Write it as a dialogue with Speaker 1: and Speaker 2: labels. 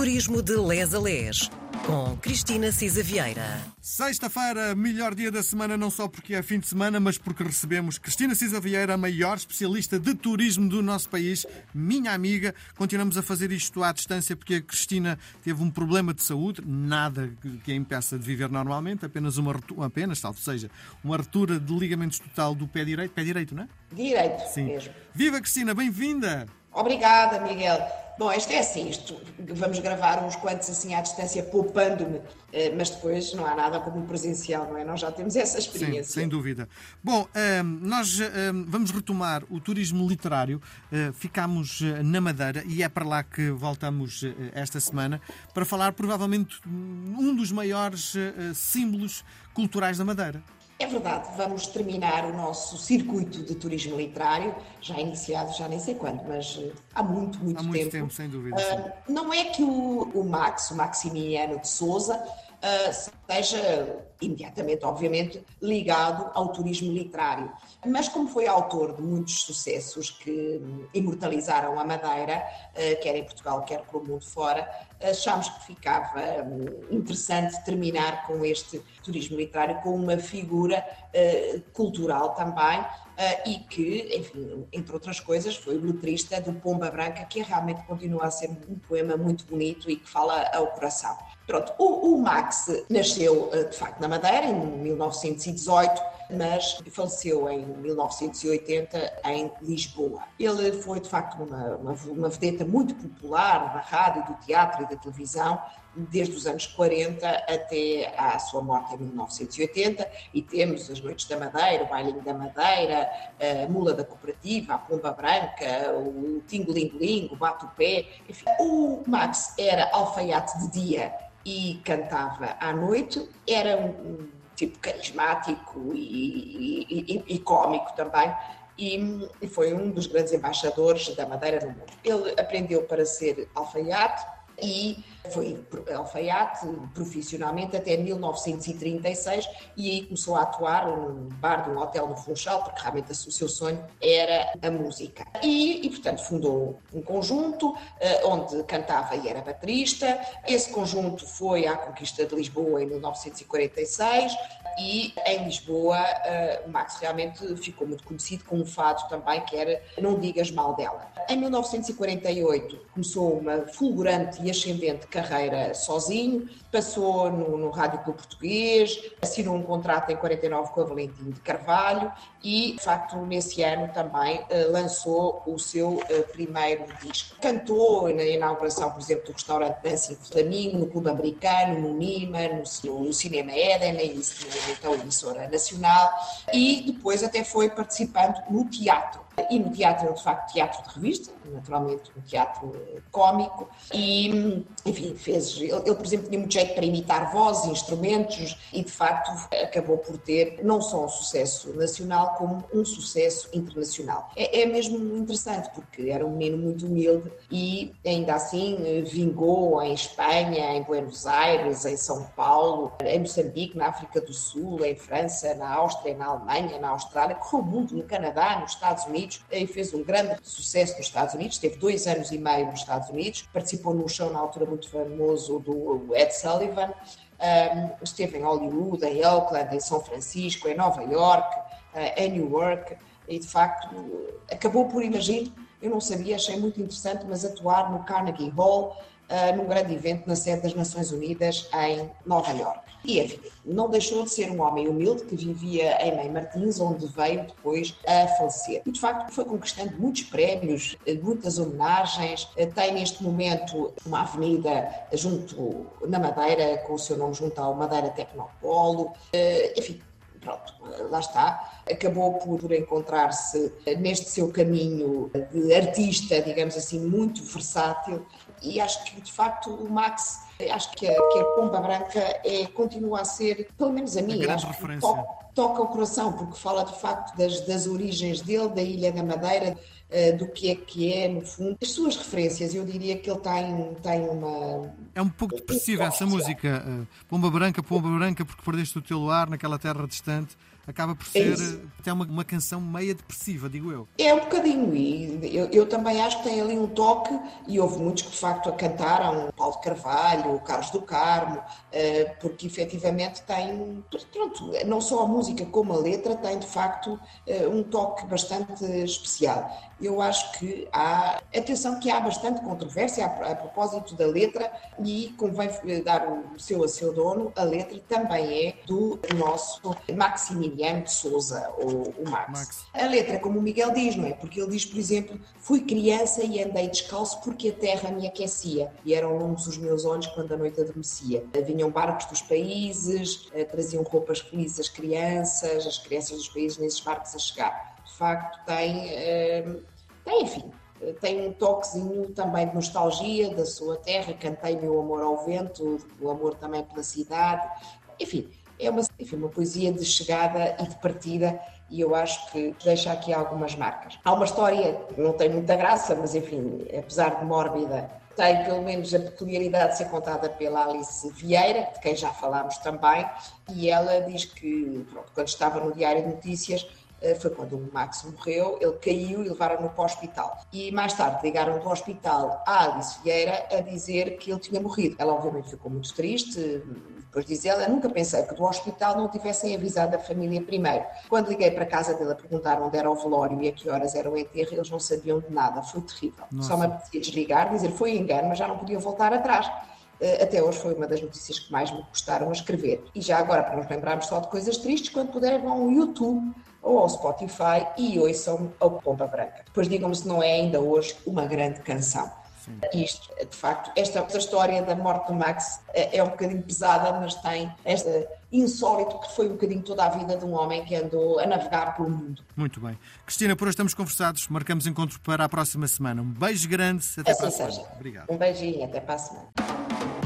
Speaker 1: Turismo de Les a Les, com Cristina Cisa Vieira.
Speaker 2: Sexta-feira, melhor dia da semana, não só porque é fim de semana, mas porque recebemos Cristina Cisa Vieira, a maior especialista de turismo do nosso país, minha amiga. Continuamos a fazer isto à distância porque a Cristina teve um problema de saúde, nada que a impeça de viver normalmente, apenas uma apenas, tal seja, uma ruptura de ligamentos total do pé direito. Pé direito, não é?
Speaker 3: Direito
Speaker 2: Sim.
Speaker 3: mesmo.
Speaker 2: Viva Cristina, bem-vinda!
Speaker 3: Obrigada, Miguel. Bom, isto é assim, isto, vamos gravar uns quantos assim à distância, poupando-me, eh, mas depois não há nada como presencial, não é? Nós já temos essa
Speaker 2: Sim,
Speaker 3: experiência.
Speaker 2: sem dúvida. Bom, ehm, nós ehm, vamos retomar o turismo literário. Eh, ficámos eh, na Madeira e é para lá que voltamos esta semana para falar provavelmente um dos maiores símbolos culturais da Madeira.
Speaker 3: É verdade, vamos terminar o nosso circuito de turismo literário, já iniciado já nem sei quando, mas eh, há muito, muito
Speaker 2: Há muito tempo, sem dúvida.
Speaker 3: Ah, não é que o, o Max, o Maximiano de Souza, ah, seja imediatamente, obviamente, ligado ao turismo literário. Mas como foi autor de muitos sucessos que imortalizaram a Madeira, ah, quer em Portugal, quer pelo mundo fora, achámos que ficava hum, interessante terminar com este turismo literário com uma figura ah, cultural também, Uh, e que, enfim, entre outras coisas, foi o letrista do Pomba Branca, que realmente continua a ser um poema muito bonito e que fala ao coração. Pronto, o, Max nasceu, de facto, na Madeira, em 1918, mas faleceu em 1980 em Lisboa. Ele foi, de facto, uma, uma, uma vedeta muito popular da rádio, do teatro e da televisão, desde os anos 40 até à sua morte em 1980, e temos as Noites da Madeira, o Bailinho da Madeira, a Mula da Cooperativa, a Pomba Branca, o Tingo-Ling-Ling, o Bato-Pé, enfim. O Max era alfaiate de dia e cantava à noite, era um, tipo carismático e, e, e, e cómico também, e foi um dos grandes embaixadores da Madeira no mundo. Ele aprendeu para ser alfaiate, e foi alfaiate profissionalmente até 1936 e aí começou a atuar num bar de um hotel no Funchal, porque realmente o seu sonho era a música. E, e portanto, fundou um conjunto uh, onde cantava e era baterista. Esse conjunto foi à conquista de Lisboa em 1946 e em Lisboa uh, Max realmente ficou muito conhecido com um fado também que era Não Digas Mal Dela. Em 1948 começou uma fulgurante e ascendente carreira sozinho, passou no, no Rádio Clube Português, assinou um contrato em 49 com a Valentim de Carvalho e, de facto, nesse ano também uh, lançou o seu uh, primeiro disco. Cantou na inauguração, por exemplo, do restaurante Dancing Flamingo, no Clube Americano, no Nima, no, no Cinema Éden, na então emissora nacional, e depois até foi participando no teatro. E no teatro, de facto, teatro de revista, naturalmente um teatro cómico, e, enfim, fez. Ele, ele, por exemplo, tinha muito jeito para imitar vozes, instrumentos, e de facto acabou por ter não só um sucesso nacional, como um sucesso internacional. É, é mesmo interessante, porque era um menino muito humilde e ainda assim vingou em Espanha, em Buenos Aires, em São Paulo, em Moçambique, na África do Sul, em França, na Áustria, na Alemanha, na Austrália, correu o mundo, no Canadá, nos Estados Unidos e fez um grande sucesso nos Estados Unidos, teve dois anos e meio nos Estados Unidos, participou num show na altura muito famoso do Ed Sullivan, um, esteve em Hollywood, em Oakland, em São Francisco, em Nova York, uh, em Newark, e de facto acabou por, imagino, eu não sabia, achei muito interessante, mas atuar no Carnegie Hall, uh, num grande evento na sede das Nações Unidas em Nova York. E enfim, não deixou de ser um homem humilde que vivia em Mãe Martins, onde veio depois a falecer. E de facto foi conquistando muitos prémios, muitas homenagens. Tem neste momento uma avenida junto na Madeira, com o seu nome junto ao Madeira Tecnopolo. Enfim, pronto, lá está. Acabou por encontrar-se neste seu caminho de artista, digamos assim, muito versátil. E acho que, de facto, o Max, acho que a, que a Pomba Branca é, continua a ser, pelo menos a mim,
Speaker 2: A grande
Speaker 3: que
Speaker 2: referência.
Speaker 3: Toca, o coração, porque fala, de facto, das, das origens dele, da Ilha da Madeira, eh, do que é que é, no fundo. As suas referências, eu diria que ele tem, tem uma.
Speaker 2: É um pouco depressiva essa música. eh, Pomba branca, pomba branca, porque perdeste o teu lar naquela terra distante. Acaba por ser é até uma, uma canção meia depressiva, digo eu.
Speaker 3: É um bocadinho, e eu, eu, também acho que tem ali um toque, e houve muitos que de facto a cantaram, Paulo Carvalho, Carlos do Carmo, eh, porque efetivamente tem, pronto, não só a música como a letra tem de facto eh, um toque bastante especial. Eu acho que há, atenção que há bastante controvérsia a, a propósito da letra e convém dar o seu a seu dono, a letra também é do nosso Maximiliano de Souza, ou o Max. Max. A letra, como o Miguel diz, não é? Porque ele diz, por exemplo, fui criança e andei descalço porque a terra me aquecia e eram longos os meus olhos quando a noite adormecia. Vinham barcos dos países, eh, traziam roupas felizes às crianças, as crianças dos países nesses barcos a chegar. De facto, tem, eh, tem enfim, tem um toquezinho também de nostalgia da sua terra, cantei meu amor ao vento, o amor também pela cidade, enfim, é uma, enfim, uma poesia de chegada e de partida e eu acho que deixa aqui algumas marcas. Há uma história que não tem muita graça, mas enfim, apesar de mórbida, tem pelo menos a peculiaridade de ser contada pela Alice Vieira, de quem já falámos também, e ela diz que, pronto, quando estava no Diário de Notícias, foi quando o Max morreu, ele caiu e levaram-no para o hospital. E mais tarde ligaram do hospital à Alice Vieira a dizer que ele tinha morrido. Ela obviamente ficou muito triste, depois diz ela, nunca pensei que do hospital não tivessem avisado a família primeiro. Quando liguei para a casa dele a perguntar onde era o velório e a que horas era o enterro, eles não sabiam de nada, foi terrível. Nossa. Só me apetecia desligar, dizer foi engano, mas já não podia voltar atrás eh, até hoje foi uma das notícias que mais me custaram a escrever. E já agora, para nos lembrarmos só de coisas tristes, quando puderem vão ao YouTube ou ao Spotify e ouçam a Pomba Branca. Depois digam-me se não é ainda hoje uma grande canção. Sim. Isto, de facto, esta, esta, história da morte do Max é, é, um bocadinho pesada, mas tem esta insólito que foi um bocadinho toda a vida de um homem que andou a navegar pelo mundo.
Speaker 2: Muito bem. Cristina, por hoje estamos conversados, marcamos encontro para a próxima semana. Um beijo grande, até
Speaker 3: assim
Speaker 2: para a semana.
Speaker 3: Obrigado. Um beijinho, até para a semana.